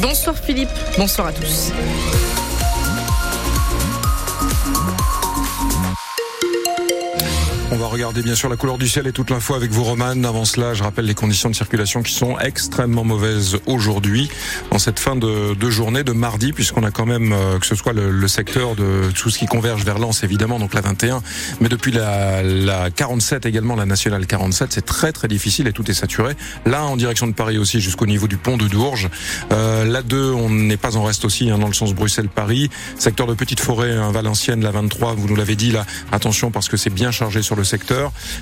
Bonsoir Philippe, bonsoir à tous. Regarder bien sûr la couleur du ciel et toute l'info avec vous Roman. Avant cela, je rappelle les conditions de circulation qui sont extrêmement mauvaises aujourd'hui, en cette fin de, de journée de mardi, puisqu'on a quand même, euh, que ce soit le, le, secteur de tout ce qui converge vers Lens évidemment, donc la 21, mais depuis la, la 47 également, la nationale 47, c'est très très difficile et tout est saturé. Là, en direction de Paris aussi, jusqu'au niveau du pont de Dourges. Euh, la 2, on n'est pas en reste aussi hein, dans le sens Bruxelles-Paris. Secteur de Petite Forêt, hein, Valenciennes, la 23, vous nous l'avez dit là, attention parce que c'est bien chargé sur le secteur.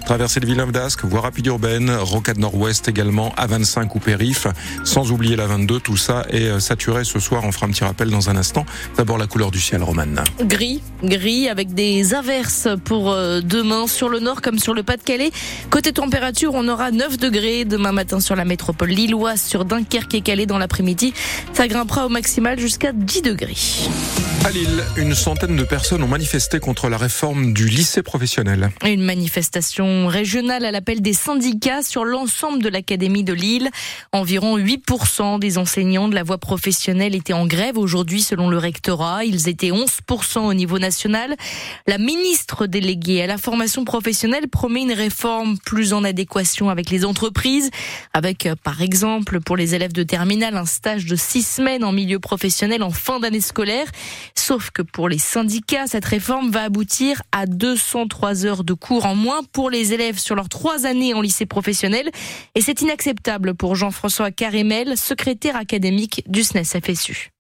Traversée de Villeneuve d'Ascq, voie rapide urbaine, Rocade Nord-Ouest également, A25 ou périph, sans oublier la 22. Tout ça est euh, saturé ce soir. On fera un petit rappel dans un instant. D'abord la couleur du ciel, Romane. Gris, gris avec des averses pour euh, demain sur le nord comme sur le Pas-de-Calais. Côté température, on aura 9 degrés demain matin sur la métropole lilloise, sur Dunkerque et Calais dans l'après-midi. Ça grimpera au maximal jusqu'à 10 degrés. À Lille, une centaine de personnes ont manifesté contre la réforme du lycée professionnel. Une manifestation régionale à l'appel des syndicats sur l'ensemble de l'académie de Lille. Environ 8% des enseignants de la voie professionnelle étaient en grève aujourd'hui selon le rectorat. Ils étaient 11% au niveau national. La ministre déléguée à la formation professionnelle promet une réforme plus en adéquation avec les entreprises, avec par exemple pour les élèves de terminale un stage de six semaines en milieu professionnel en fin d'année scolaire. Sauf que pour les syndicats, cette réforme va aboutir à 203 heures de cours en pour les élèves sur leurs trois années en lycée professionnel. Et c'est inacceptable pour Jean-François Carémel, secrétaire académique du SNES FSU.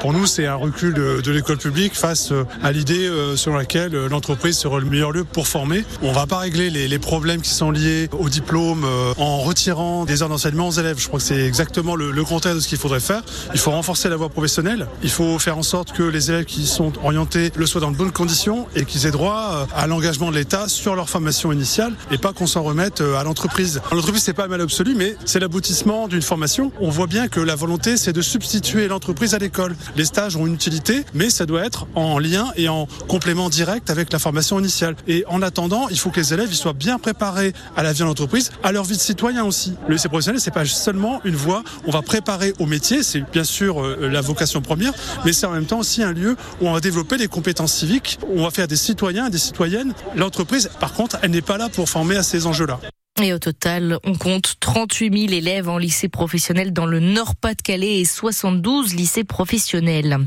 Pour nous, c'est un recul de, de l'école publique face euh, à l'idée euh, selon laquelle euh, l'entreprise sera le meilleur lieu pour former. On va pas régler les, les problèmes qui sont liés au diplôme en retirant des heures d'enseignement aux élèves. Je crois que c'est exactement le, le contraire de ce qu'il faudrait faire. Il faut renforcer la voie professionnelle. Il faut faire en sorte que les élèves qui sont orientés le soient dans de bonnes conditions et qu'ils aient droit à l'engagement de l'État sur leur formation initiale et pas qu'on s'en remette à l'entreprise. L'entreprise, c'est pas mal absolu, mais c'est l'aboutissement d'une formation. On voit bien que la volonté, c'est de substituer l'entreprise à l'école. Les stages ont une utilité, mais ça doit être en lien et en complément direct avec la formation initiale. Et en attendant, il faut que les élèves ils soient bien préparés à la vie en entreprise, à leur vie de citoyen aussi. Le lycée professionnel, c'est pas seulement une voie. On va préparer au métier, c'est bien sûr euh, la vocation première, mais c'est en même temps aussi un lieu où on va développer des compétences civiques, où on va faire des citoyens des citoyennes. L'entreprise, par contre, elle n'est pas là pour former à ces enjeux-là. Et au total, on compte 38 000 élèves en lycée professionnel dans le Nord-Pas-de-Calais et 72 lycées professionnels.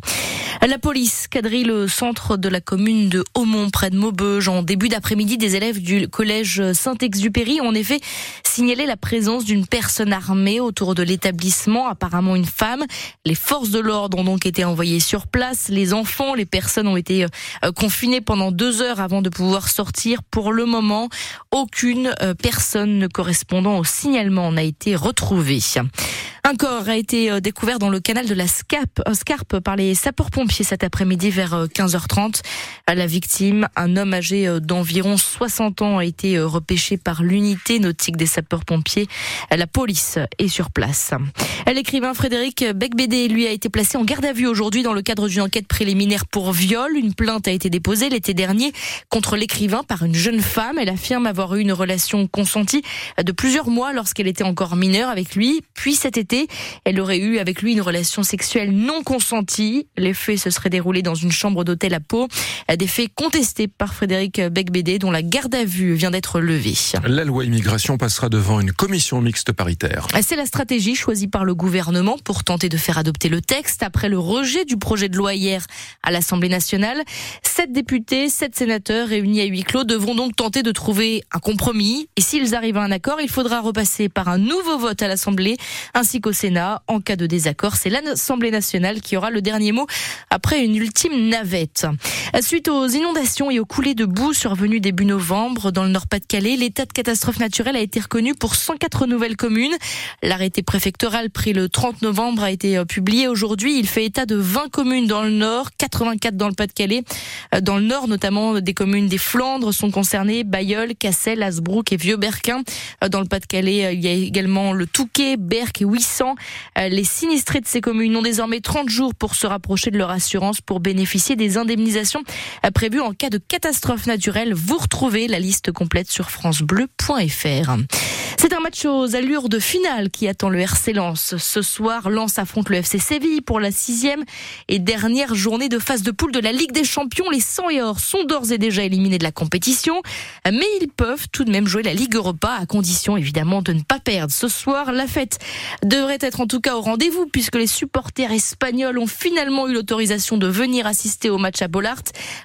La police quadrille le centre de la commune de Aumont, près de Maubeuge. En début d'après-midi, des élèves du collège Saint-Exupéry ont en effet signalé la présence d'une personne armée autour de l'établissement, apparemment une femme. Les forces de l'ordre ont donc été envoyées sur place. Les enfants, les personnes ont été euh, confinées pendant deux heures avant de pouvoir sortir. Pour le moment, aucune euh, personne ne correspondant au signalement n'a été retrouvée. Un corps a été euh, découvert dans le canal de la Scarpe, Scarpe par les sapeurs-pompiers cet après-midi vers 15h30. La victime, un homme âgé d'environ 60 ans, a été repêché par l'unité nautique des sapeurs-pompiers. La police est sur place. L'écrivain Frédéric Becbédé, lui, a été placé en garde à vue aujourd'hui dans le cadre d'une enquête préliminaire pour viol. Une plainte a été déposée l'été dernier contre l'écrivain par une jeune femme. Elle affirme avoir eu une relation consentie de plusieurs mois lorsqu'elle était encore mineure avec lui. Puis cet été, elle aurait eu avec lui une relation sexuelle non consentie. Les faits se seraient déroulés dans une chambre d'hôtel à Pau. Des faits contestés par Frédéric Becbédé dont la garde à vue vient d'être levée. La loi immigration passera devant une commission mixte paritaire. C'est la stratégie choisie par le gouvernement pour tenter de faire adopter le texte après le rejet du projet de loi hier à l'Assemblée nationale. Sept députés, sept sénateurs réunis à huis clos devront donc tenter de trouver un compromis. Et s'ils arrivent à un accord, il faudra repasser par un nouveau vote à l'Assemblée ainsi qu'au Sénat. En cas de désaccord, c'est l'Assemblée nationale qui aura le dernier mot après une ultime navette. Suite aux inondations et aux coulées de boue survenues début novembre dans le Nord-Pas-de-Calais, l'état de catastrophe naturelle a été reconnu pour 104 nouvelles communes. L'arrêté préfectoral pris le 30 novembre a été publié aujourd'hui. Il fait état de 20 communes dans le Nord, 84 dans le Pas-de-Calais. Dans le Nord, notamment, des communes des Flandres sont concernées, Bayeul, Cassel, Asbrook et Vieux-Berck Arquin. Dans le Pas-de-Calais, il y a également le Touquet, Berck et Ouissant. Les sinistrés de ces communes ont désormais 30 jours pour se rapprocher de leur assurance pour bénéficier des indemnisations prévues en cas de catastrophe naturelle. Vous retrouvez la liste complète sur francebleu.fr. C'est un match aux allures de finale qui attend le RC Lens. Ce soir, Lens affronte le FC Séville pour la sixième et dernière journée de phase de poule de la Ligue des Champions. Les 100 et or sont d'ores et déjà éliminés de la compétition, mais ils peuvent tout de même jouer la Ligue Europa à condition évidemment de ne pas perdre. Ce soir, la fête devrait être en tout cas au rendez-vous puisque les supporters espagnols ont finalement eu l'autorisation de venir assister au match à Bollard.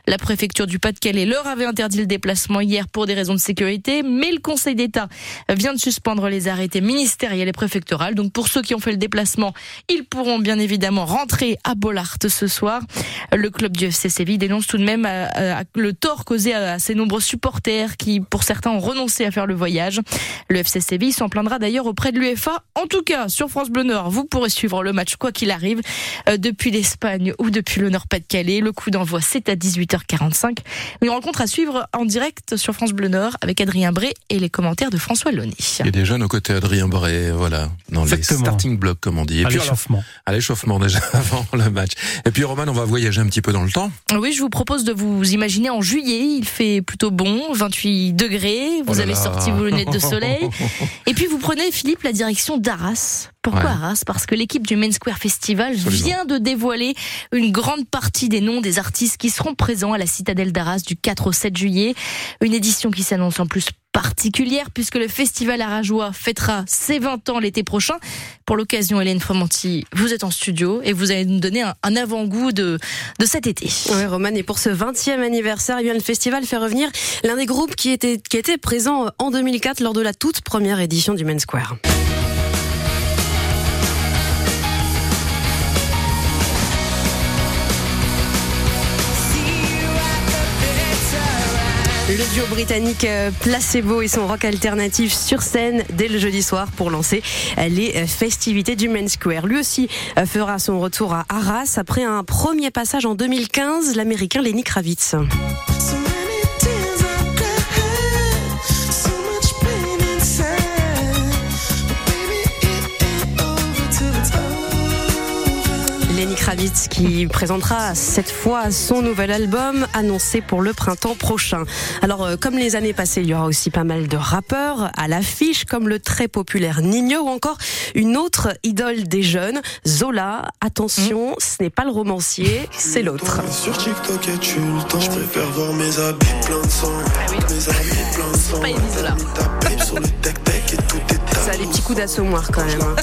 La préfecture du Pas-de-Calais leur avait interdit le déplacement hier pour des raisons de sécurité, mais le Conseil d'État vient de suspendre les arrêtés ministériels et préfectorales. Donc pour ceux qui ont fait le déplacement, ils pourront bien évidemment rentrer à Bollard ce soir. Le club du FC Séville dénonce tout de même euh, euh, le tort causé à ses nombreux supporters qui, pour certains, ont renoncé à faire le voyage. Le FC Séville s'en plaindra d'ailleurs auprès de l'UEFA. En tout cas, sur France Bleu Nord, vous pourrez suivre le match quoi qu'il arrive euh, depuis l'Espagne ou depuis le Nord-Pas-de-Calais. Le coup d'envoi, c'est à 18h45. Une rencontre à suivre en direct sur France Bleu Nord avec Adrien Bré et les commentaires de François Lonny. Il y a des jeunes aux côtés Adrien Boré, voilà, dans les starting blocks, comme on dit. Et à l'échauffement. À l'échauffement déjà avant le match. Et puis Roman, on va voyager un petit peu dans le temps. Oui, je vous propose de vous imaginer en juillet. Il fait plutôt bon, 28 degrés. Vous oh avez sorti vos lunettes de soleil. Et puis vous prenez, Philippe, la direction d'Arras. Pourquoi Arras Parce que l'équipe du Main Square Festival vient de dévoiler une grande partie des noms des artistes qui seront présents à la citadelle d'Arras du 4 au 7 juillet. Une édition qui s'annonce en plus particulière puisque le festival Arajois fêtera ses 20 ans l'été prochain. Pour l'occasion, Hélène Fromanti, vous êtes en studio et vous allez nous donner un, avant-goût de, de cet été. Oui, Roman, et pour ce 20e anniversaire, le festival fait revenir l'un des groupes qui était, qui était présent en 2004 lors de la toute première édition du Main Square. Le duo britannique euh, Placebo et son rock alternatif sur scène dès le jeudi soir pour lancer euh, les euh, festivités du Main Square. Lui aussi fera son retour à Arras après un premier passage en 2015, l'américain Lenny Kravitz. Lenny Kravitz qui présentera cette fois son nouvel album annoncé pour le printemps prochain. Alors euh, comme les années passées, il y aura aussi pas mal de rappeurs à l'affiche comme le très populaire Nino ou encore une autre idole des jeunes, Zola. Attention, mm. ce n'est pas le romancier, c'est l'autre. Sur TikTok et tu le temps, je préfère voir mes habits plein de sang. Ah oui. Mes habits plein de sang. Pas Zola. Ça a des petits coups d'assommoir quand même. Hein.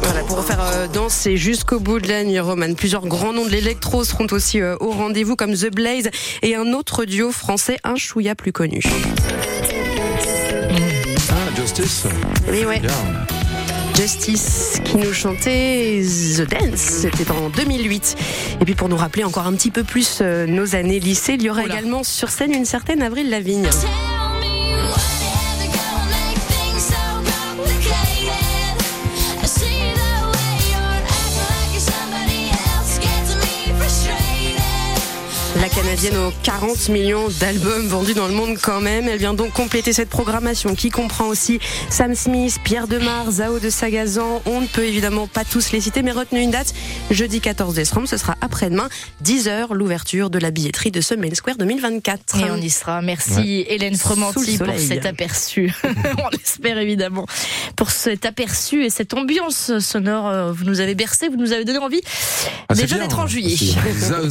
Voilà, pour faire euh, danser jusqu'au bout de la nuit romane. Plusieurs grands noms de l'électro seront aussi euh, au rendez-vous comme The Blaze et un autre duo français, un chouïa plus connu. Ah, Justice. Oui, ouais. Justice qui nous chantait The Dance, c'était en 2008. Et puis pour nous rappeler encore un petit peu plus euh, nos années lycée, il y aura également sur scène une certaine Avril Lavigne. La Canadienne aux 40 millions d'albums vendus dans le monde quand même. Elle vient donc compléter cette programmation qui comprend aussi Sam Smith, Pierre Demar, Zao de Sagazan. On ne peut évidemment pas tous les citer, mais retenez une date. Jeudi 14 décembre, ce sera après-demain, 10h, l'ouverture de la billetterie de ce Main Square 2024. Et on y sera. Merci Hélène Fromanti pour cet aperçu. on l'espère évidemment. Pour cet aperçu et cette ambiance sonore, euh, vous nous avez bercé, vous nous avez donné envie ah, déjà d'être en juillet.